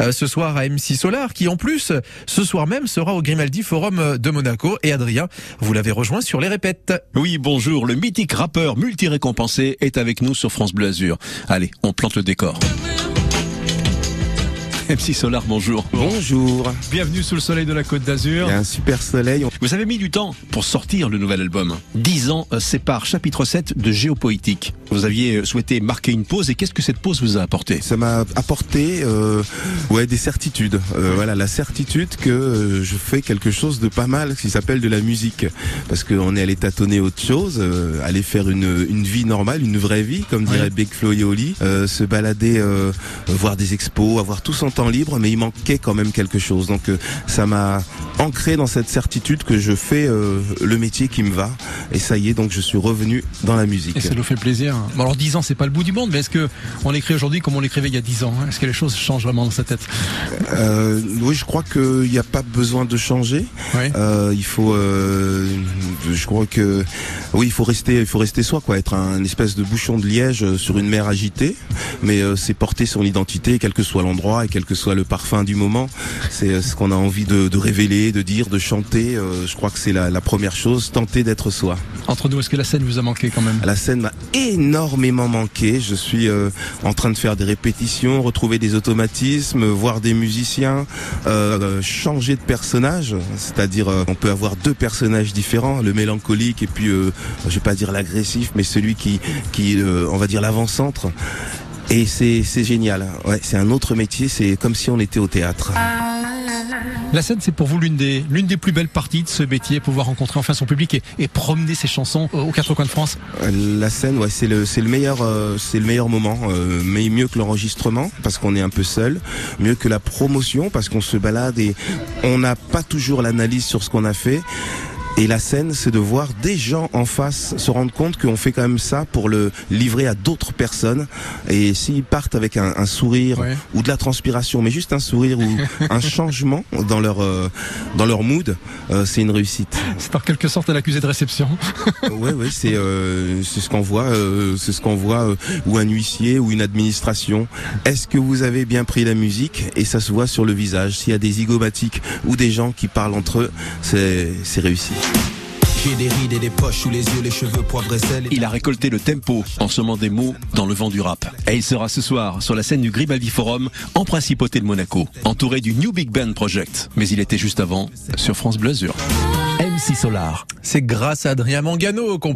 Euh, ce soir à MC Solar qui en plus ce soir même sera au Grimaldi Forum de Monaco et Adrien vous l'avez rejoint sur les répètes. Oui bonjour le mythique rappeur multi-récompensé est avec nous sur France Bleu Azur. Allez on plante le décor. MC Solar, bonjour. Bonjour. Bienvenue sous le soleil de la Côte d'Azur. Il y a un super soleil. Vous avez mis du temps pour sortir le nouvel album. Dix ans euh, sépare chapitre 7 de Géopoétique. Vous aviez euh, souhaité marquer une pause et qu'est-ce que cette pause vous a apporté? Ça m'a apporté euh, ouais, des certitudes. Euh, voilà, la certitude que euh, je fais quelque chose de pas mal qui s'appelle de la musique. Parce qu'on est allé tâtonner autre chose, euh, aller faire une, une vie normale, une vraie vie, comme dirait Ouais. Big Flo et Oli, euh, se balader, euh, voir des expos, avoir tout son temps libre, mais il manquait quand même quelque chose. Donc euh, ça m'a ancré dans cette certitude que je fais euh, le métier qui me va. Et ça y est, donc je suis revenu dans la musique. Et ça nous fait plaisir. Bon alors 10 ans c'est pas le bout du monde, mais est-ce que on l'écrit aujourd'hui comme on l'écrivait il y a 10 ans hein? Est-ce que les choses changent vraiment dans sa tête? Euh, oui, je crois qu'il n'y a pas besoin de changer. Oui. Euh, il faut, je crois que, oui, il faut rester, il faut rester soi, quoi, être un espèce de bouchon de liège sur une mer agitée, mais c'est porter son identité, quel que soit l'endroit et quel que soit le parfum du moment. C'est ce qu'on a envie de, de révéler, de dire, de chanter. Euh, je crois que c'est la, la première chose, tenter d'être soi. Entre nous, est-ce que la scène vous a manqué quand même? La scène m'a énormément manqué. Je suis euh, en train de faire des répétitions, retrouver des automatismes, voir des musiciens, euh, changer de personnage. C'est-à-dire, euh, on peut avoir deux personnages différents, le mélancolique et puis, euh, je vais pas dire l'agressif, mais celui qui, qui, euh, on va dire l'avant-centre. Et c'est c'est génial. Ouais, c'est un autre métier. C'est comme si on était au théâtre. La scène c'est pour vous l'une des plus belles parties de ce métier, pouvoir rencontrer enfin son public et, promener ses chansons aux quatre coins de France. La scène, ouais, c'est le euh, meilleur moment, euh, mais mieux que l'enregistrement parce qu'on est un peu seul, mieux que la promotion parce qu'on se balade et on n'a pas toujours l'analyse sur ce qu'on a fait. Et la scène, c'est de voir des gens en face se rendre compte qu'on fait quand même ça pour le livrer à d'autres personnes. Et s'ils partent avec un, un sourire Ouais. ou de la transpiration, mais juste un sourire ou un changement dans leur euh, dans leur mood, euh, c'est une réussite. C'est en quelque sorte à l'accusé de réception. Oui, oui, c'est euh, c'est ce qu'on voit, euh, c'est ce qu'on voit, euh, ou un huissier ou une administration. Est-ce que vous avez bien pris la musique? Et ça se voit sur le visage. S'il y a des zygomatiques ou des gens qui parlent entre eux, c'est c'est réussi. J'ai des rides et des poches sous les yeux, les cheveux poivre et sel. Il a récolté le tempo en semant des mots dans le vent du rap. Et il sera ce soir sur la scène du Grimaldi Forum en principauté de Monaco, entouré du New Big Band Project. Mais il était juste avant sur France Bleu Azur. MC Solar. C'est grâce à Adrien Mangano qu'on